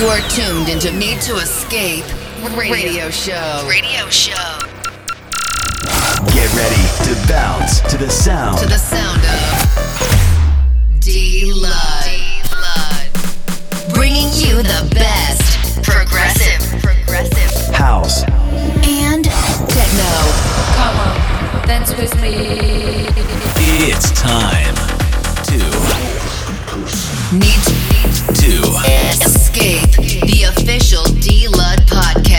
You are tuned into Need to Escape radio show. Radio show. Get ready to bounce to the sound. To the sound of D Lud. Bringing you the best Progressive. Progressive. House. and techno. Come on, dance with me. It's time to Need to to escape the official D Lud podcast.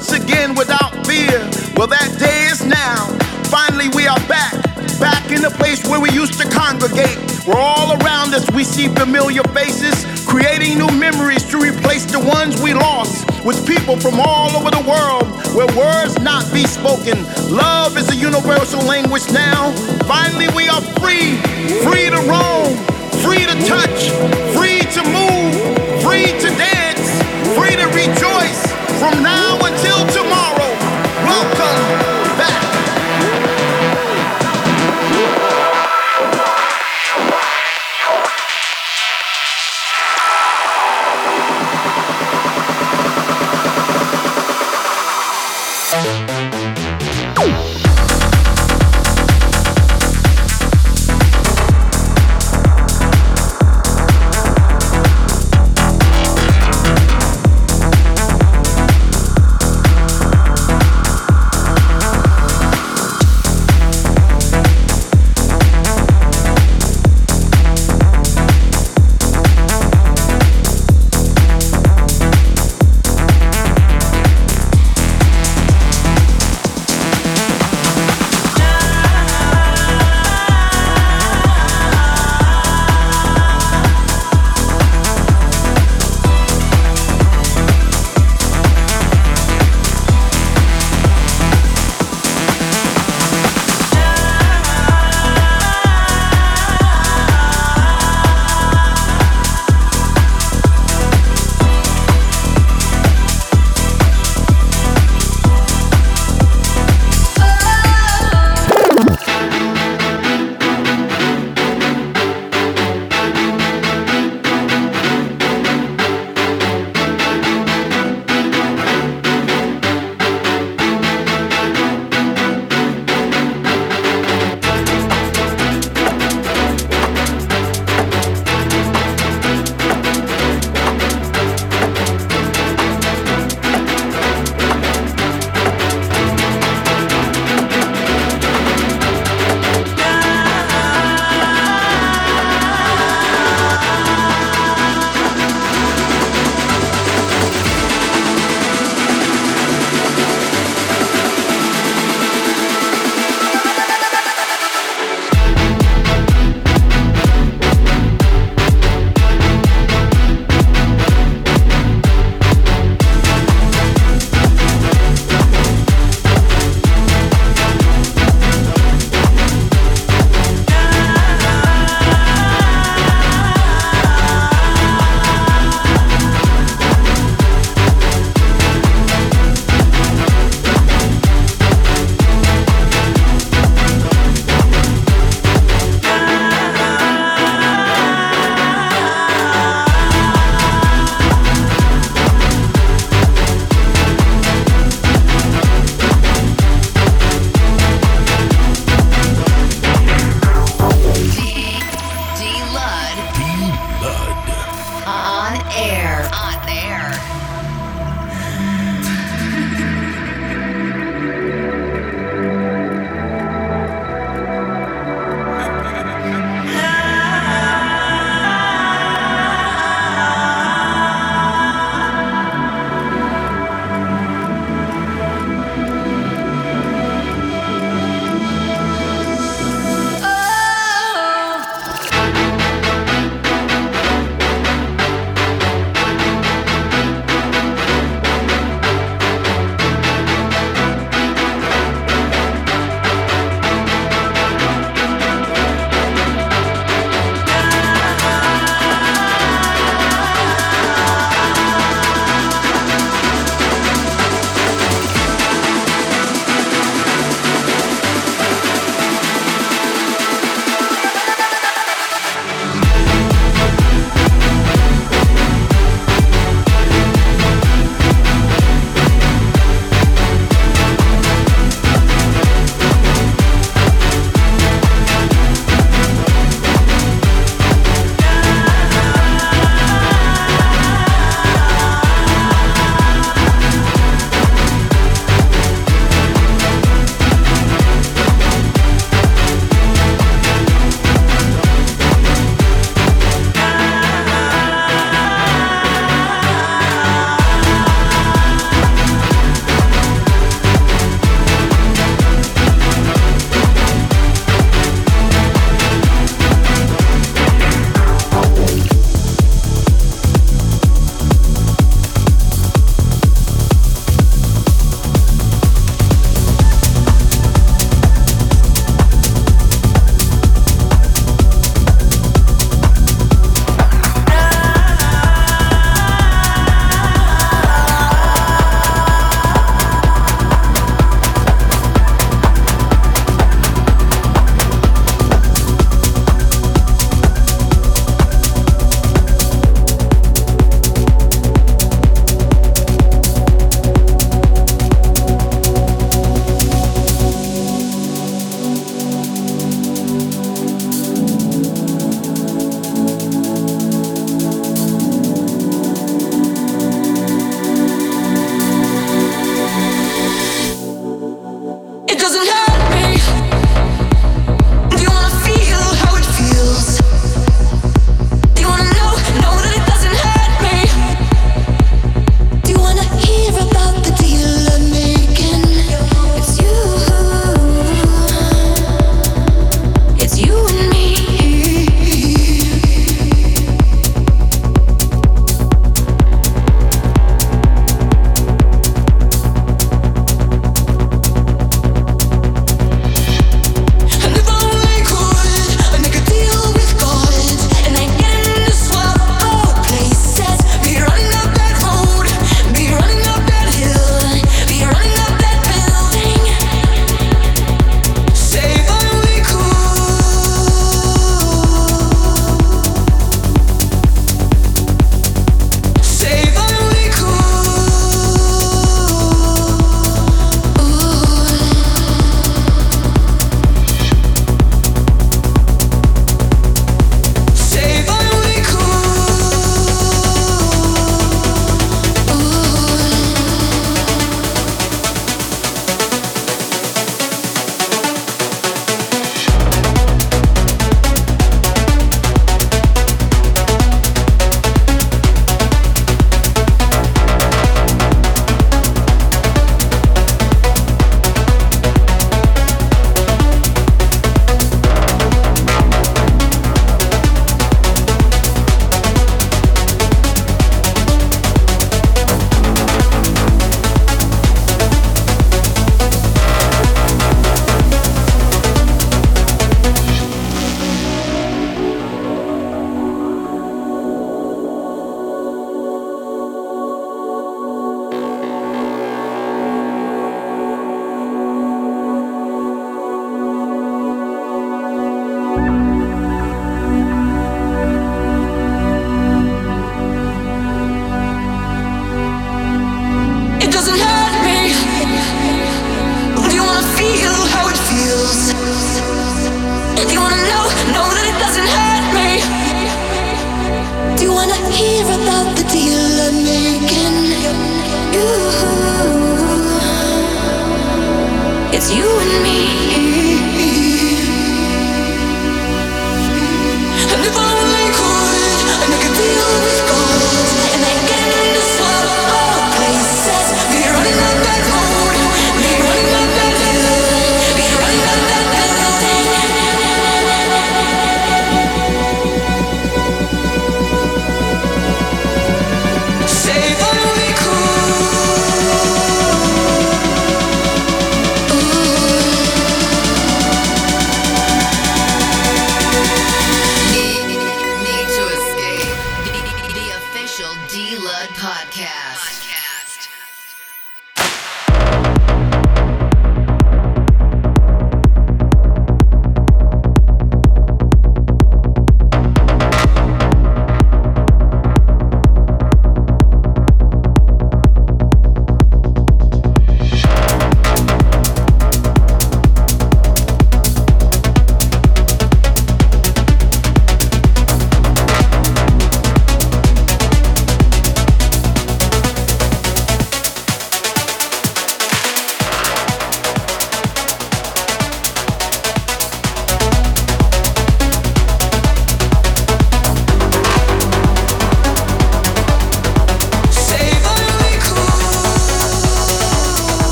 Once again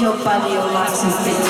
your body, your legs and feet.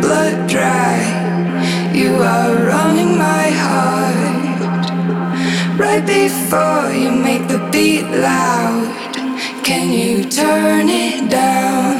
blood dry. You are running my heart. Right before you make the beat loud, can you turn it down?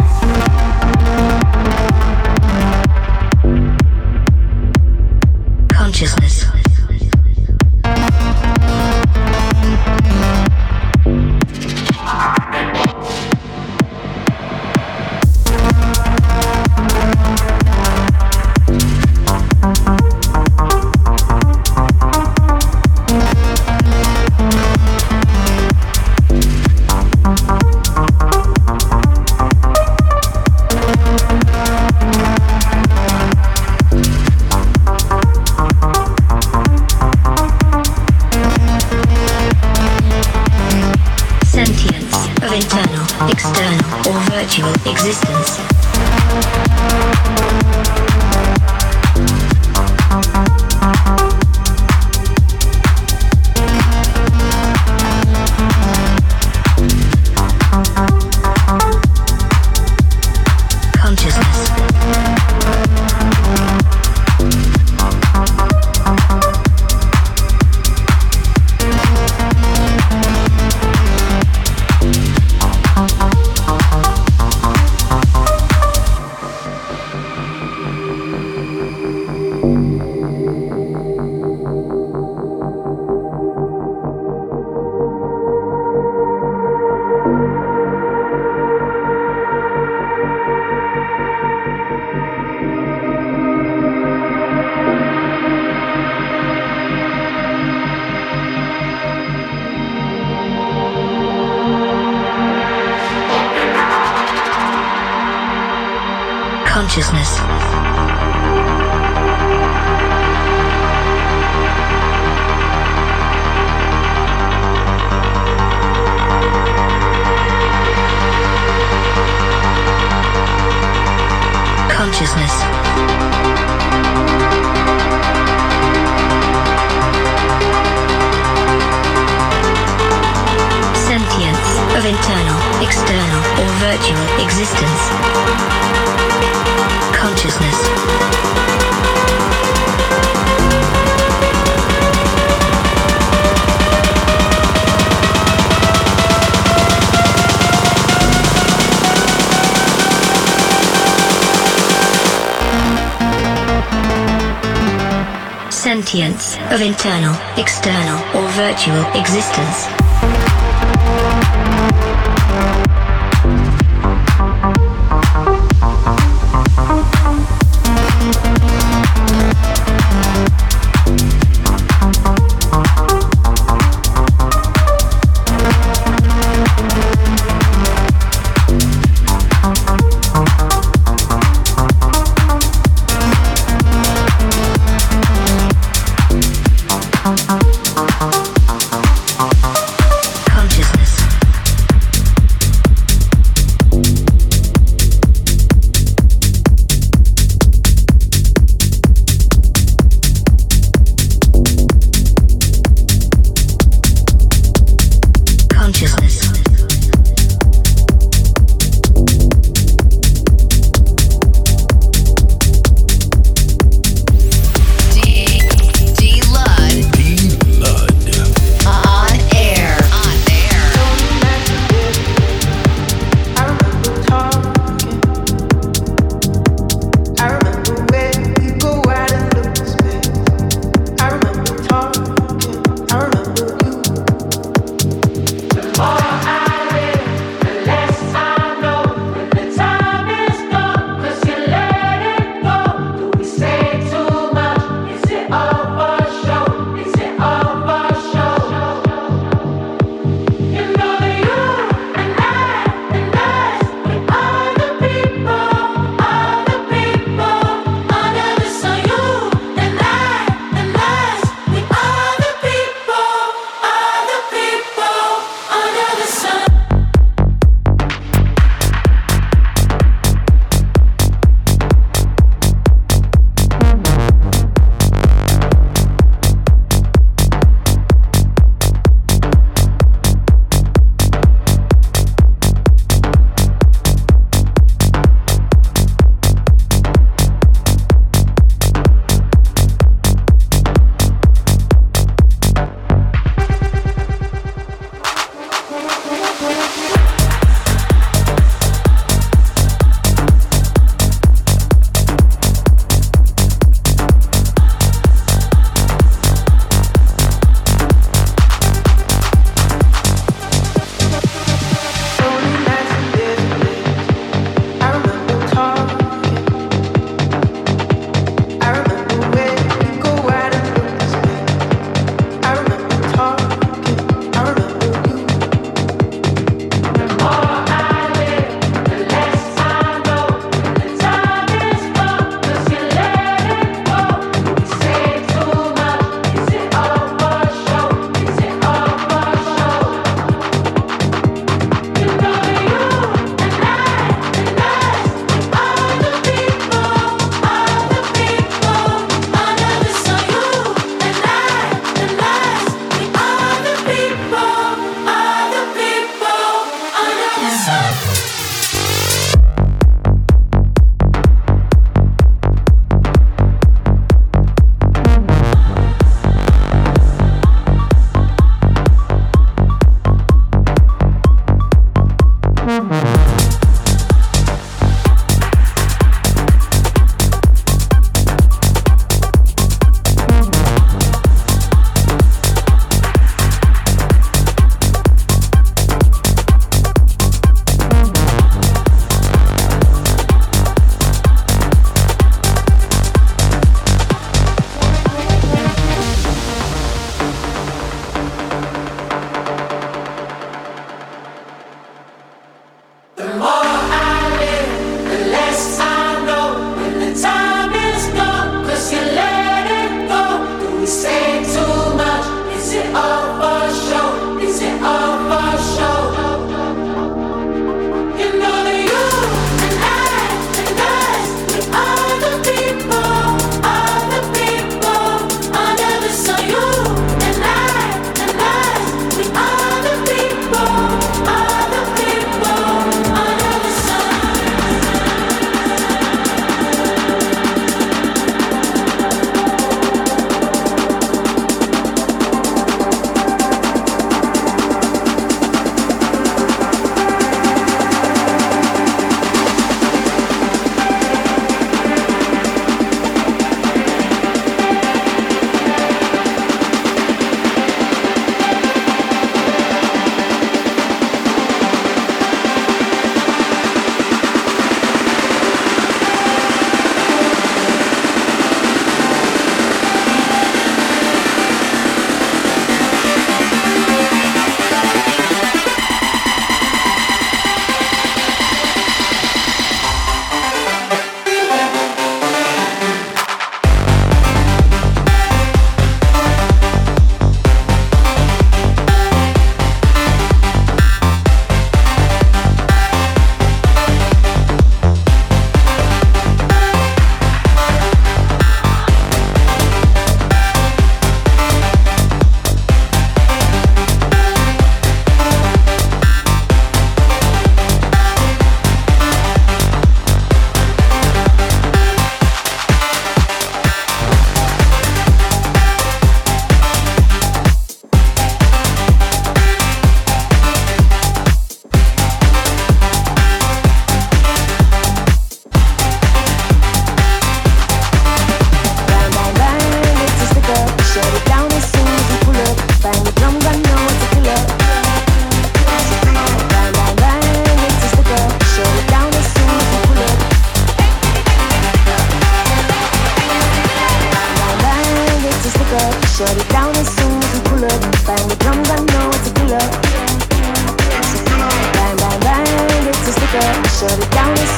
Of internal, external, or virtual existence.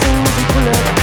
things we pull up.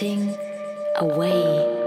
Melting away.